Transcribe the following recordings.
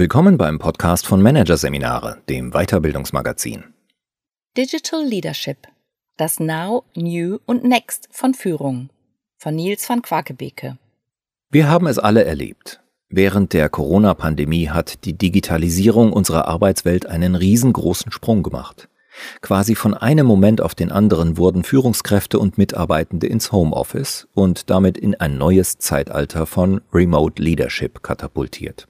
Willkommen beim Podcast von Managerseminare, dem Weiterbildungsmagazin. Digital Leadership. Das Now, New und Next von Führung. Von Nils van Quakebeke. Wir haben es alle erlebt. Während der Corona-Pandemie hat die Digitalisierung unserer Arbeitswelt einen riesengroßen Sprung gemacht. Quasi von einem Moment auf den anderen wurden Führungskräfte und Mitarbeitende ins Homeoffice und damit in ein neues Zeitalter von Remote Leadership katapultiert.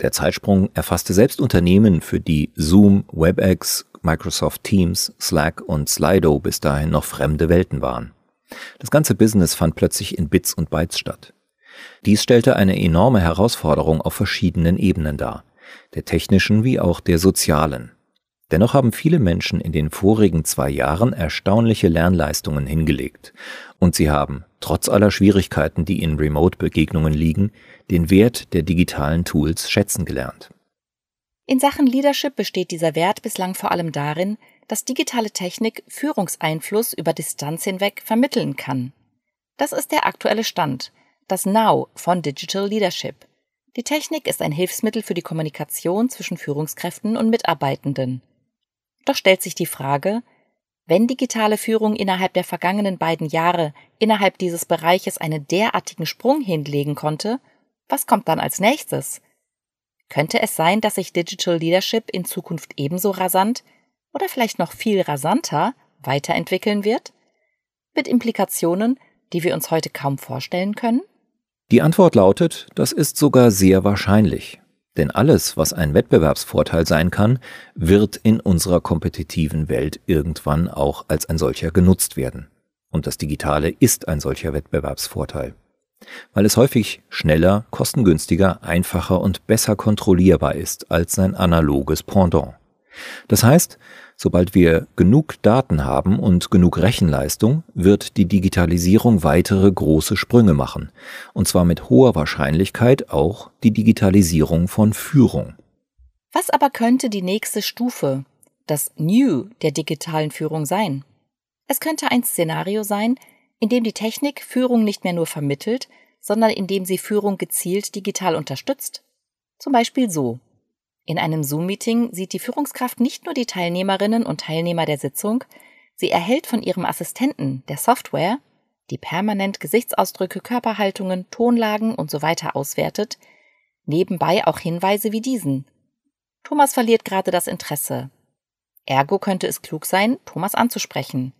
Der Zeitsprung erfasste selbst Unternehmen, für die Zoom, WebEx, Microsoft Teams, Slack und Slido bis dahin noch fremde Welten waren. Das ganze Business fand plötzlich in Bits und Bytes statt. Dies stellte eine enorme Herausforderung auf verschiedenen Ebenen dar, der technischen wie auch der sozialen. Dennoch haben viele Menschen in den vorigen zwei Jahren erstaunliche Lernleistungen hingelegt und sie haben, trotz aller Schwierigkeiten, die in Remote-Begegnungen liegen, den Wert der digitalen Tools schätzen gelernt. In Sachen Leadership besteht dieser Wert bislang vor allem darin, dass digitale Technik Führungseinfluss über Distanz hinweg vermitteln kann. Das ist der aktuelle Stand, das Now von Digital Leadership. Die Technik ist ein Hilfsmittel für die Kommunikation zwischen Führungskräften und Mitarbeitenden. Doch stellt sich die Frage, wenn digitale Führung innerhalb der vergangenen beiden Jahre innerhalb dieses Bereiches einen derartigen Sprung hinlegen konnte, was kommt dann als nächstes? Könnte es sein, dass sich Digital Leadership in Zukunft ebenso rasant oder vielleicht noch viel rasanter weiterentwickeln wird? Mit Implikationen, die wir uns heute kaum vorstellen können? Die Antwort lautet, das ist sogar sehr wahrscheinlich. Denn alles, was ein Wettbewerbsvorteil sein kann, wird in unserer kompetitiven Welt irgendwann auch als ein solcher genutzt werden. Und das Digitale ist ein solcher Wettbewerbsvorteil. Weil es häufig schneller, kostengünstiger, einfacher und besser kontrollierbar ist als sein analoges Pendant. Das heißt, Sobald wir genug Daten haben und genug Rechenleistung, wird die Digitalisierung weitere große Sprünge machen, und zwar mit hoher Wahrscheinlichkeit auch die Digitalisierung von Führung. Was aber könnte die nächste Stufe, das New der digitalen Führung sein? Es könnte ein Szenario sein, in dem die Technik Führung nicht mehr nur vermittelt, sondern in dem sie Führung gezielt digital unterstützt. Zum Beispiel so. In einem Zoom-Meeting sieht die Führungskraft nicht nur die Teilnehmerinnen und Teilnehmer der Sitzung, sie erhält von ihrem Assistenten, der Software, die permanent Gesichtsausdrücke, Körperhaltungen, Tonlagen und so weiter auswertet, nebenbei auch Hinweise wie diesen. Thomas verliert gerade das Interesse. Ergo könnte es klug sein, Thomas anzusprechen.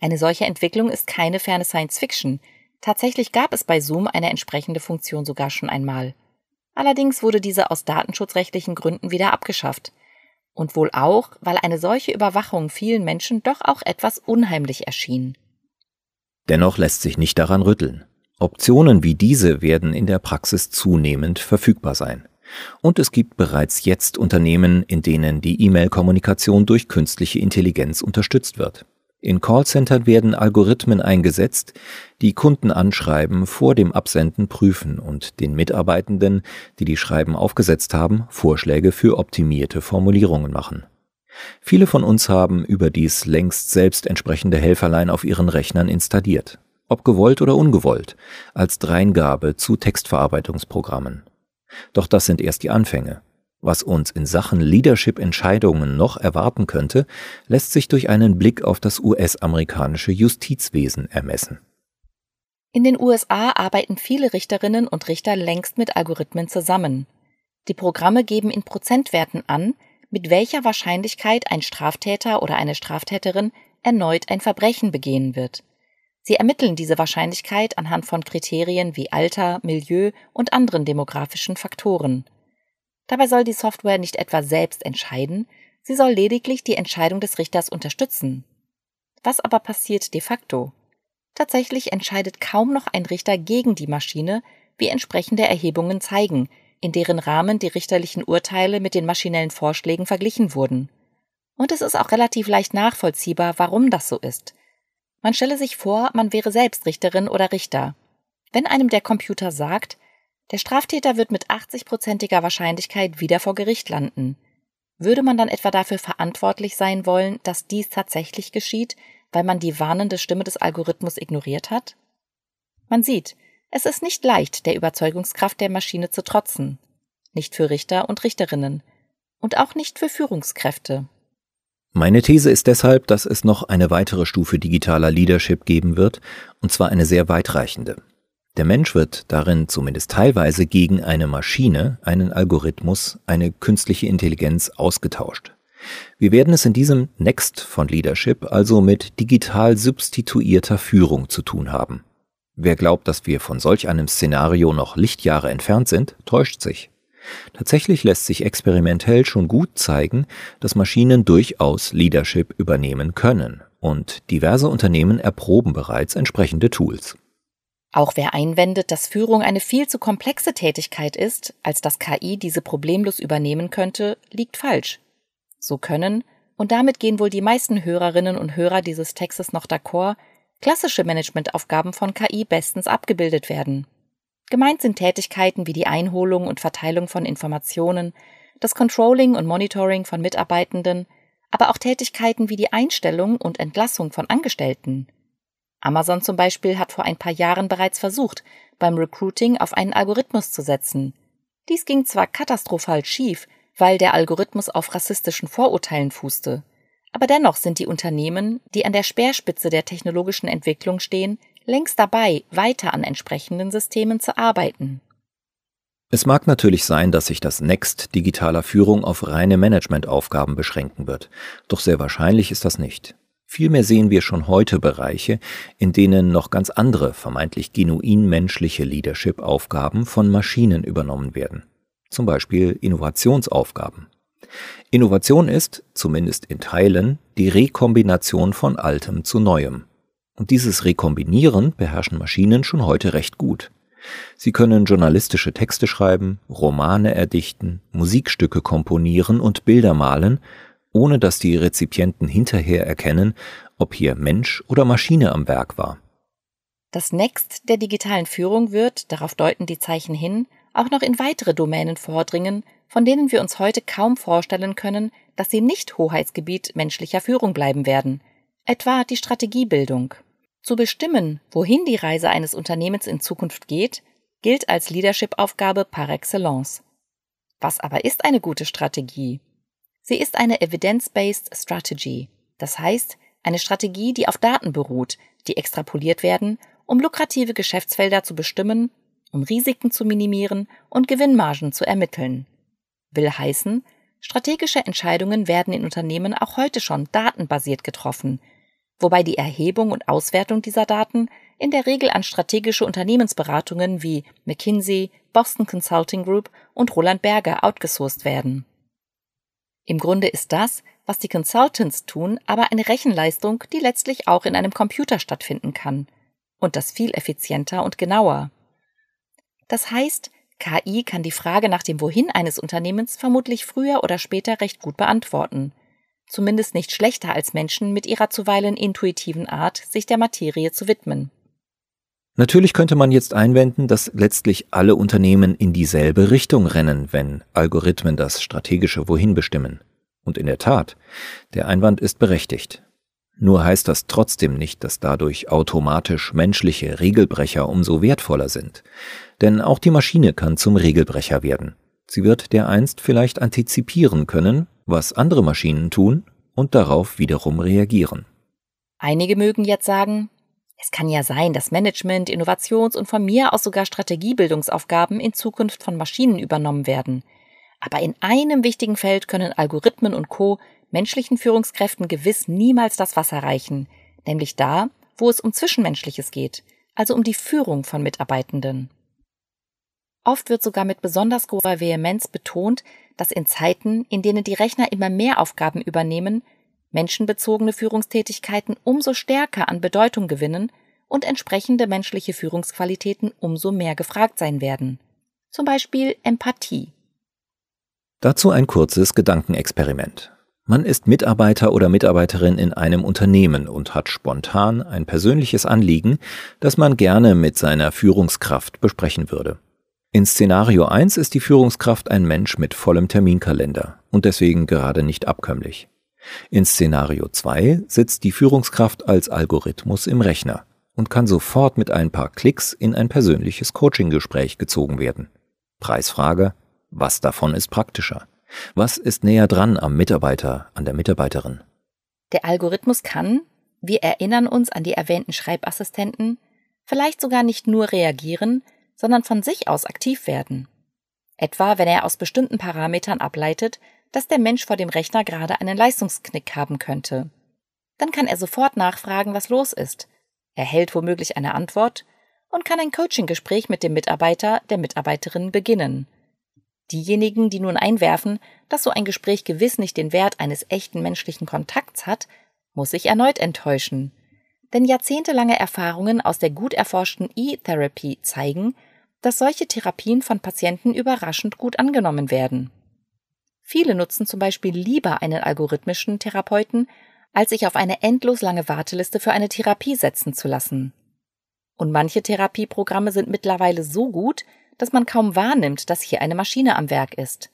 Eine solche Entwicklung ist keine ferne Science Fiction. Tatsächlich gab es bei Zoom eine entsprechende Funktion sogar schon einmal. Allerdings wurde diese aus datenschutzrechtlichen Gründen wieder abgeschafft. Und wohl auch, weil eine solche Überwachung vielen Menschen doch auch etwas unheimlich erschien. Dennoch lässt sich nicht daran rütteln. Optionen wie diese werden in der Praxis zunehmend verfügbar sein. Und es gibt bereits jetzt Unternehmen, in denen die E-Mail-Kommunikation durch künstliche Intelligenz unterstützt wird. In Callcentern werden Algorithmen eingesetzt, die Kundenanschreiben vor dem Absenden prüfen und den Mitarbeitenden, die die Schreiben aufgesetzt haben, Vorschläge für optimierte Formulierungen machen. Viele von uns haben überdies längst selbst entsprechende Helferlein auf ihren Rechnern installiert, ob gewollt oder ungewollt, als Dreingabe zu Textverarbeitungsprogrammen. Doch das sind erst die Anfänge. Was uns in Sachen Leadership-Entscheidungen noch erwarten könnte, lässt sich durch einen Blick auf das US-amerikanische Justizwesen ermessen. In den USA arbeiten viele Richterinnen und Richter längst mit Algorithmen zusammen. Die Programme geben in Prozentwerten an, mit welcher Wahrscheinlichkeit ein Straftäter oder eine Straftäterin erneut ein Verbrechen begehen wird. Sie ermitteln diese Wahrscheinlichkeit anhand von Kriterien wie Alter, Milieu und anderen demografischen Faktoren. Dabei soll die Software nicht etwa selbst entscheiden, sie soll lediglich die Entscheidung des Richters unterstützen. Was aber passiert de facto? Tatsächlich entscheidet kaum noch ein Richter gegen die Maschine, wie entsprechende Erhebungen zeigen, in deren Rahmen die richterlichen Urteile mit den maschinellen Vorschlägen verglichen wurden. Und es ist auch relativ leicht nachvollziehbar, warum das so ist. Man stelle sich vor, man wäre selbst Richterin oder Richter. Wenn einem der Computer sagt, der Straftäter wird mit 80-prozentiger Wahrscheinlichkeit wieder vor Gericht landen. Würde man dann etwa dafür verantwortlich sein wollen, dass dies tatsächlich geschieht, weil man die warnende Stimme des Algorithmus ignoriert hat? Man sieht, es ist nicht leicht, der Überzeugungskraft der Maschine zu trotzen. nicht für Richter und Richterinnen und auch nicht für Führungskräfte. Meine These ist deshalb, dass es noch eine weitere Stufe digitaler Leadership geben wird, und zwar eine sehr weitreichende. Der Mensch wird darin zumindest teilweise gegen eine Maschine, einen Algorithmus, eine künstliche Intelligenz ausgetauscht. Wir werden es in diesem Next von Leadership also mit digital substituierter Führung zu tun haben. Wer glaubt, dass wir von solch einem Szenario noch Lichtjahre entfernt sind, täuscht sich. Tatsächlich lässt sich experimentell schon gut zeigen, dass Maschinen durchaus Leadership übernehmen können, und diverse Unternehmen erproben bereits entsprechende Tools. Auch wer einwendet, dass Führung eine viel zu komplexe Tätigkeit ist, als dass KI diese problemlos übernehmen könnte, liegt falsch. So können, und damit gehen wohl die meisten Hörerinnen und Hörer dieses Textes noch d'accord, klassische Managementaufgaben von KI bestens abgebildet werden. Gemeint sind Tätigkeiten wie die Einholung und Verteilung von Informationen, das Controlling und Monitoring von Mitarbeitenden, aber auch Tätigkeiten wie die Einstellung und Entlassung von Angestellten. Amazon zum Beispiel hat vor ein paar Jahren bereits versucht, beim Recruiting auf einen Algorithmus zu setzen. Dies ging zwar katastrophal schief, weil der Algorithmus auf rassistischen Vorurteilen fußte. Aber dennoch sind die Unternehmen, die an der Speerspitze der technologischen Entwicklung stehen, längst dabei, weiter an entsprechenden Systemen zu arbeiten. Es mag natürlich sein, dass sich das Next digitaler Führung auf reine Managementaufgaben beschränken wird, doch sehr wahrscheinlich ist das nicht. Vielmehr sehen wir schon heute Bereiche, in denen noch ganz andere, vermeintlich genuin menschliche Leadership-Aufgaben von Maschinen übernommen werden. Zum Beispiel Innovationsaufgaben. Innovation ist, zumindest in Teilen, die Rekombination von Altem zu Neuem. Und dieses Rekombinieren beherrschen Maschinen schon heute recht gut. Sie können journalistische Texte schreiben, Romane erdichten, Musikstücke komponieren und Bilder malen ohne dass die Rezipienten hinterher erkennen, ob hier Mensch oder Maschine am Werk war. Das Next der digitalen Führung wird, darauf deuten die Zeichen hin, auch noch in weitere Domänen vordringen, von denen wir uns heute kaum vorstellen können, dass sie nicht Hoheitsgebiet menschlicher Führung bleiben werden, etwa die Strategiebildung. Zu bestimmen, wohin die Reise eines Unternehmens in Zukunft geht, gilt als Leadership-Aufgabe par excellence. Was aber ist eine gute Strategie? Sie ist eine Evidence-Based Strategy, das heißt eine Strategie, die auf Daten beruht, die extrapoliert werden, um lukrative Geschäftsfelder zu bestimmen, um Risiken zu minimieren und Gewinnmargen zu ermitteln. Will heißen, strategische Entscheidungen werden in Unternehmen auch heute schon datenbasiert getroffen, wobei die Erhebung und Auswertung dieser Daten in der Regel an strategische Unternehmensberatungen wie McKinsey, Boston Consulting Group und Roland Berger outgesourced werden. Im Grunde ist das, was die Consultants tun, aber eine Rechenleistung, die letztlich auch in einem Computer stattfinden kann. Und das viel effizienter und genauer. Das heißt, KI kann die Frage nach dem Wohin eines Unternehmens vermutlich früher oder später recht gut beantworten. Zumindest nicht schlechter als Menschen mit ihrer zuweilen intuitiven Art, sich der Materie zu widmen. Natürlich könnte man jetzt einwenden, dass letztlich alle Unternehmen in dieselbe Richtung rennen, wenn Algorithmen das strategische Wohin bestimmen. Und in der Tat, der Einwand ist berechtigt. Nur heißt das trotzdem nicht, dass dadurch automatisch menschliche Regelbrecher umso wertvoller sind. Denn auch die Maschine kann zum Regelbrecher werden. Sie wird dereinst vielleicht antizipieren können, was andere Maschinen tun und darauf wiederum reagieren. Einige mögen jetzt sagen, es kann ja sein, dass Management, Innovations- und von mir aus sogar Strategiebildungsaufgaben in Zukunft von Maschinen übernommen werden. Aber in einem wichtigen Feld können Algorithmen und Co. menschlichen Führungskräften gewiss niemals das Wasser reichen, nämlich da, wo es um Zwischenmenschliches geht, also um die Führung von Mitarbeitenden. Oft wird sogar mit besonders großer Vehemenz betont, dass in Zeiten, in denen die Rechner immer mehr Aufgaben übernehmen, menschenbezogene Führungstätigkeiten umso stärker an Bedeutung gewinnen und entsprechende menschliche Führungsqualitäten umso mehr gefragt sein werden. Zum Beispiel Empathie. Dazu ein kurzes Gedankenexperiment. Man ist Mitarbeiter oder Mitarbeiterin in einem Unternehmen und hat spontan ein persönliches Anliegen, das man gerne mit seiner Führungskraft besprechen würde. In Szenario 1 ist die Führungskraft ein Mensch mit vollem Terminkalender und deswegen gerade nicht abkömmlich. In Szenario 2 sitzt die Führungskraft als Algorithmus im Rechner und kann sofort mit ein paar Klicks in ein persönliches Coaching-Gespräch gezogen werden. Preisfrage Was davon ist praktischer? Was ist näher dran am Mitarbeiter, an der Mitarbeiterin? Der Algorithmus kann, wir erinnern uns an die erwähnten Schreibassistenten, vielleicht sogar nicht nur reagieren, sondern von sich aus aktiv werden. Etwa, wenn er aus bestimmten Parametern ableitet, dass der Mensch vor dem Rechner gerade einen Leistungsknick haben könnte. Dann kann er sofort nachfragen, was los ist, erhält womöglich eine Antwort und kann ein Coaching-Gespräch mit dem Mitarbeiter, der Mitarbeiterin beginnen. Diejenigen, die nun einwerfen, dass so ein Gespräch gewiss nicht den Wert eines echten menschlichen Kontakts hat, muss sich erneut enttäuschen. Denn jahrzehntelange Erfahrungen aus der gut erforschten E-Therapy zeigen, dass solche Therapien von Patienten überraschend gut angenommen werden. Viele nutzen zum Beispiel lieber einen algorithmischen Therapeuten, als sich auf eine endlos lange Warteliste für eine Therapie setzen zu lassen. Und manche Therapieprogramme sind mittlerweile so gut, dass man kaum wahrnimmt, dass hier eine Maschine am Werk ist.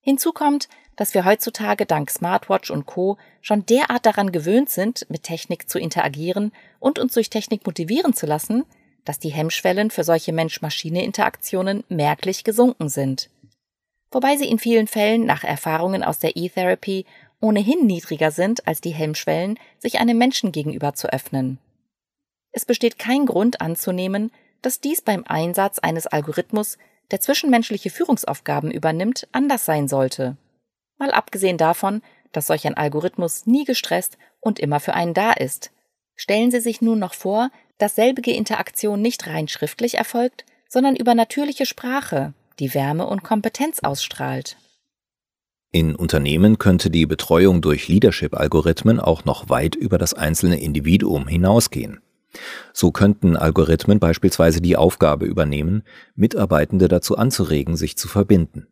Hinzu kommt, dass wir heutzutage dank Smartwatch und Co. schon derart daran gewöhnt sind, mit Technik zu interagieren und uns durch Technik motivieren zu lassen, dass die Hemmschwellen für solche Mensch-Maschine-Interaktionen merklich gesunken sind. Wobei sie in vielen Fällen nach Erfahrungen aus der E-Therapy ohnehin niedriger sind als die Hemmschwellen, sich einem Menschen gegenüber zu öffnen. Es besteht kein Grund anzunehmen, dass dies beim Einsatz eines Algorithmus, der zwischenmenschliche Führungsaufgaben übernimmt, anders sein sollte. Mal abgesehen davon, dass solch ein Algorithmus nie gestresst und immer für einen da ist. Stellen Sie sich nun noch vor, dass selbige Interaktion nicht rein schriftlich erfolgt, sondern über natürliche Sprache, die Wärme und Kompetenz ausstrahlt. In Unternehmen könnte die Betreuung durch Leadership-Algorithmen auch noch weit über das einzelne Individuum hinausgehen. So könnten Algorithmen beispielsweise die Aufgabe übernehmen, Mitarbeitende dazu anzuregen, sich zu verbinden.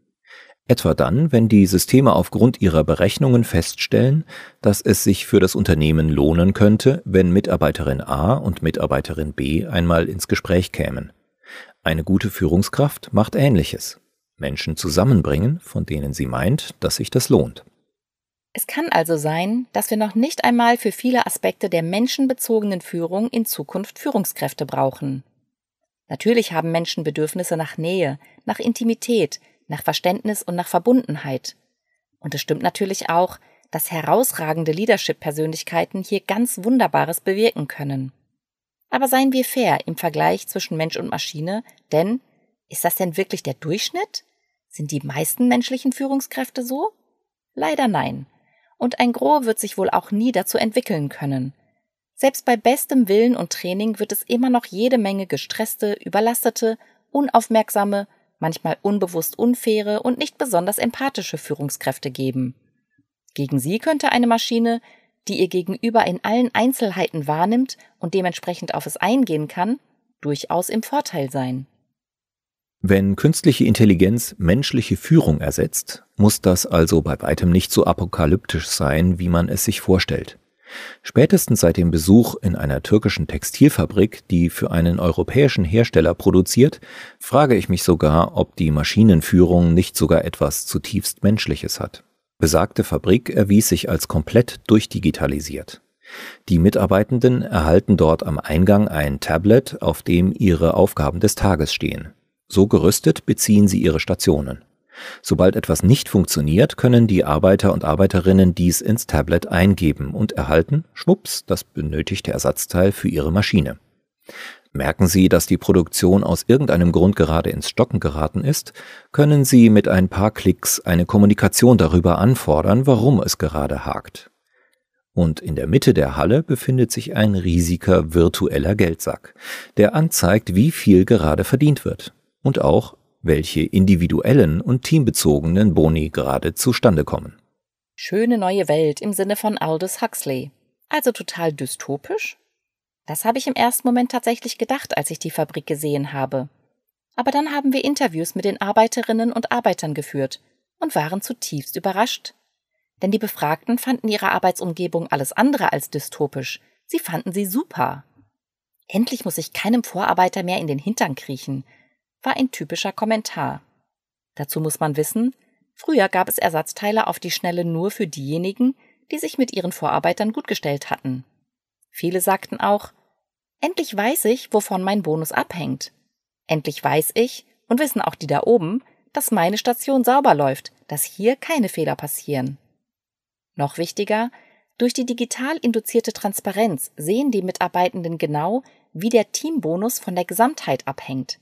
Etwa dann, wenn die Systeme aufgrund ihrer Berechnungen feststellen, dass es sich für das Unternehmen lohnen könnte, wenn Mitarbeiterin A und Mitarbeiterin B einmal ins Gespräch kämen. Eine gute Führungskraft macht Ähnliches. Menschen zusammenbringen, von denen sie meint, dass sich das lohnt. Es kann also sein, dass wir noch nicht einmal für viele Aspekte der menschenbezogenen Führung in Zukunft Führungskräfte brauchen. Natürlich haben Menschen Bedürfnisse nach Nähe, nach Intimität, nach Verständnis und nach Verbundenheit. Und es stimmt natürlich auch, dass herausragende Leadership-Persönlichkeiten hier ganz Wunderbares bewirken können. Aber seien wir fair im Vergleich zwischen Mensch und Maschine, denn ist das denn wirklich der Durchschnitt? Sind die meisten menschlichen Führungskräfte so? Leider nein. Und ein Gros wird sich wohl auch nie dazu entwickeln können. Selbst bei bestem Willen und Training wird es immer noch jede Menge gestresste, überlastete, unaufmerksame, manchmal unbewusst unfaire und nicht besonders empathische Führungskräfte geben. Gegen sie könnte eine Maschine, die ihr Gegenüber in allen Einzelheiten wahrnimmt und dementsprechend auf es eingehen kann, durchaus im Vorteil sein. Wenn künstliche Intelligenz menschliche Führung ersetzt, muss das also bei weitem nicht so apokalyptisch sein, wie man es sich vorstellt. Spätestens seit dem Besuch in einer türkischen Textilfabrik, die für einen europäischen Hersteller produziert, frage ich mich sogar, ob die Maschinenführung nicht sogar etwas zutiefst Menschliches hat. Besagte Fabrik erwies sich als komplett durchdigitalisiert. Die Mitarbeitenden erhalten dort am Eingang ein Tablet, auf dem ihre Aufgaben des Tages stehen. So gerüstet beziehen sie ihre Stationen. Sobald etwas nicht funktioniert, können die Arbeiter und Arbeiterinnen dies ins Tablet eingeben und erhalten, schwupps, das benötigte Ersatzteil für ihre Maschine. Merken Sie, dass die Produktion aus irgendeinem Grund gerade ins Stocken geraten ist, können Sie mit ein paar Klicks eine Kommunikation darüber anfordern, warum es gerade hakt. Und in der Mitte der Halle befindet sich ein riesiger virtueller Geldsack, der anzeigt, wie viel gerade verdient wird und auch, welche individuellen und teambezogenen Boni gerade zustande kommen. Schöne neue Welt im Sinne von Aldous Huxley. Also total dystopisch? Das habe ich im ersten Moment tatsächlich gedacht, als ich die Fabrik gesehen habe. Aber dann haben wir Interviews mit den Arbeiterinnen und Arbeitern geführt und waren zutiefst überrascht. Denn die Befragten fanden ihre Arbeitsumgebung alles andere als dystopisch. Sie fanden sie super. Endlich muss ich keinem Vorarbeiter mehr in den Hintern kriechen war ein typischer Kommentar. Dazu muss man wissen, früher gab es Ersatzteile auf die Schnelle nur für diejenigen, die sich mit ihren Vorarbeitern gut gestellt hatten. Viele sagten auch, endlich weiß ich, wovon mein Bonus abhängt. Endlich weiß ich, und wissen auch die da oben, dass meine Station sauber läuft, dass hier keine Fehler passieren. Noch wichtiger, durch die digital induzierte Transparenz sehen die Mitarbeitenden genau, wie der Teambonus von der Gesamtheit abhängt.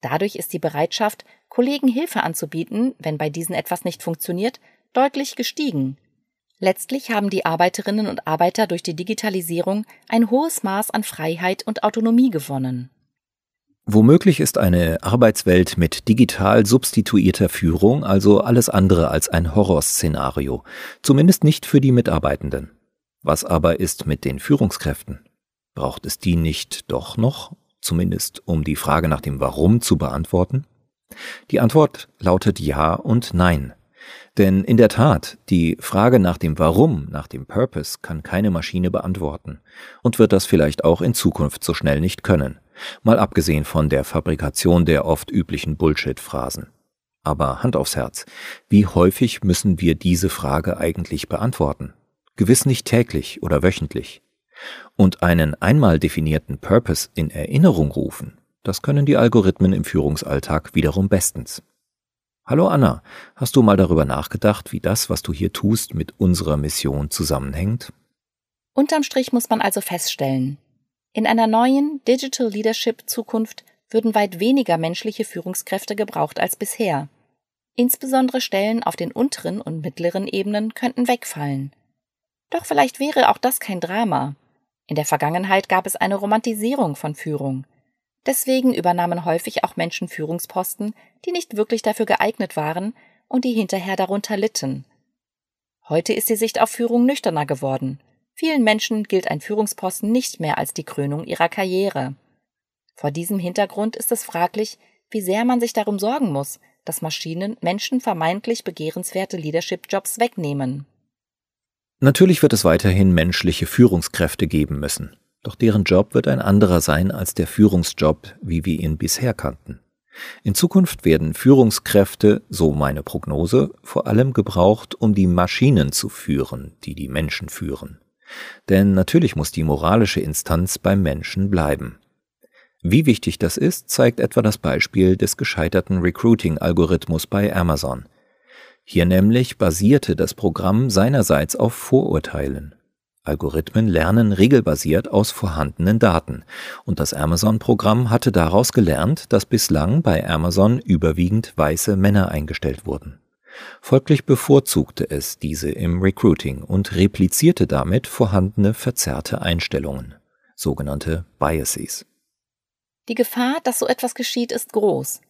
Dadurch ist die Bereitschaft, Kollegen Hilfe anzubieten, wenn bei diesen etwas nicht funktioniert, deutlich gestiegen. Letztlich haben die Arbeiterinnen und Arbeiter durch die Digitalisierung ein hohes Maß an Freiheit und Autonomie gewonnen. Womöglich ist eine Arbeitswelt mit digital substituierter Führung also alles andere als ein Horrorszenario, zumindest nicht für die Mitarbeitenden. Was aber ist mit den Führungskräften? Braucht es die nicht doch noch, zumindest um die Frage nach dem Warum zu beantworten? Die Antwort lautet Ja und Nein. Denn in der Tat, die Frage nach dem Warum, nach dem Purpose kann keine Maschine beantworten und wird das vielleicht auch in Zukunft so schnell nicht können mal abgesehen von der Fabrikation der oft üblichen Bullshit-Phrasen. Aber Hand aufs Herz, wie häufig müssen wir diese Frage eigentlich beantworten? Gewiss nicht täglich oder wöchentlich. Und einen einmal definierten Purpose in Erinnerung rufen, das können die Algorithmen im Führungsalltag wiederum bestens. Hallo Anna, hast du mal darüber nachgedacht, wie das, was du hier tust, mit unserer Mission zusammenhängt? Unterm Strich muss man also feststellen, in einer neuen Digital Leadership Zukunft würden weit weniger menschliche Führungskräfte gebraucht als bisher. Insbesondere Stellen auf den unteren und mittleren Ebenen könnten wegfallen. Doch vielleicht wäre auch das kein Drama. In der Vergangenheit gab es eine Romantisierung von Führung. Deswegen übernahmen häufig auch Menschen Führungsposten, die nicht wirklich dafür geeignet waren und die hinterher darunter litten. Heute ist die Sicht auf Führung nüchterner geworden. Vielen Menschen gilt ein Führungsposten nicht mehr als die Krönung ihrer Karriere. Vor diesem Hintergrund ist es fraglich, wie sehr man sich darum sorgen muss, dass Maschinen Menschen vermeintlich begehrenswerte Leadership-Jobs wegnehmen. Natürlich wird es weiterhin menschliche Führungskräfte geben müssen, doch deren Job wird ein anderer sein als der Führungsjob, wie wir ihn bisher kannten. In Zukunft werden Führungskräfte, so meine Prognose, vor allem gebraucht, um die Maschinen zu führen, die die Menschen führen. Denn natürlich muss die moralische Instanz beim Menschen bleiben. Wie wichtig das ist, zeigt etwa das Beispiel des gescheiterten Recruiting-Algorithmus bei Amazon. Hier nämlich basierte das Programm seinerseits auf Vorurteilen. Algorithmen lernen regelbasiert aus vorhandenen Daten, und das Amazon-Programm hatte daraus gelernt, dass bislang bei Amazon überwiegend weiße Männer eingestellt wurden. Folglich bevorzugte es diese im Recruiting und replizierte damit vorhandene verzerrte Einstellungen, sogenannte Biases. Die Gefahr, dass so etwas geschieht, ist groß.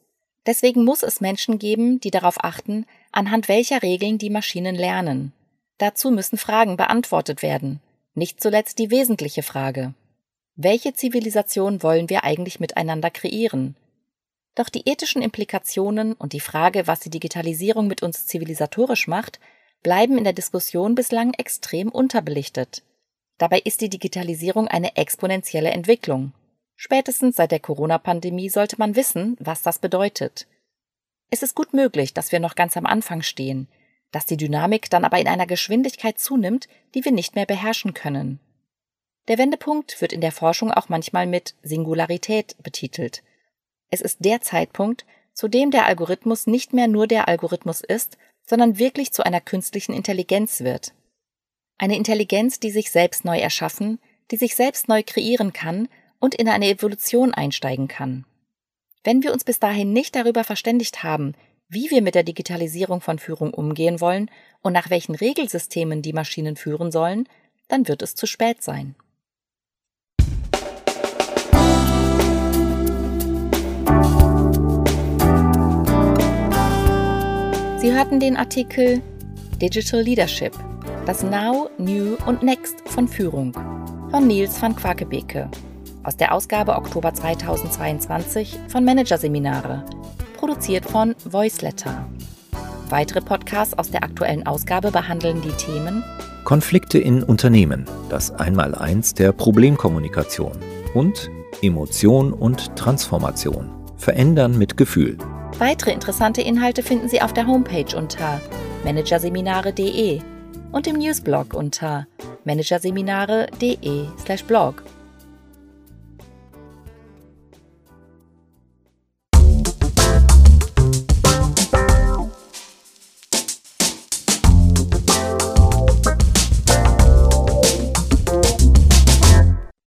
Deswegen muss es Menschen geben, die darauf achten, anhand welcher Regeln die Maschinen lernen. Dazu müssen Fragen beantwortet werden. Nicht zuletzt die wesentliche Frage. Welche Zivilisation wollen wir eigentlich miteinander kreieren? Doch die ethischen Implikationen und die Frage, was die Digitalisierung mit uns zivilisatorisch macht, bleiben in der Diskussion bislang extrem unterbelichtet. Dabei ist die Digitalisierung eine exponentielle Entwicklung. Spätestens seit der Corona-Pandemie sollte man wissen, was das bedeutet. Es ist gut möglich, dass wir noch ganz am Anfang stehen, dass die Dynamik dann aber in einer Geschwindigkeit zunimmt, die wir nicht mehr beherrschen können. Der Wendepunkt wird in der Forschung auch manchmal mit Singularität betitelt – es ist der Zeitpunkt, zu dem der Algorithmus nicht mehr nur der Algorithmus ist, sondern wirklich zu einer künstlichen Intelligenz wird. Eine Intelligenz, die sich selbst neu erschaffen, die sich selbst neu kreieren kann und in eine Evolution einsteigen kann. Wenn wir uns bis dahin nicht darüber verständigt haben, wie wir mit der Digitalisierung von Führung umgehen wollen und nach welchen Regelsystemen die Maschinen führen sollen, dann wird es zu spät sein. Sie hörten den Artikel Digital Leadership, das Now, New und Next von Führung von Nils van Quakebeke aus der Ausgabe Oktober 2022 von Managerseminare, produziert von Voiceletter. Weitere Podcasts aus der aktuellen Ausgabe behandeln die Themen Konflikte in Unternehmen, das Einmaleins der Problemkommunikation und Emotion und Transformation, verändern mit Gefühl. Weitere interessante Inhalte finden Sie auf der Homepage unter managerseminare.de und im Newsblog unter managerseminare.de/blog.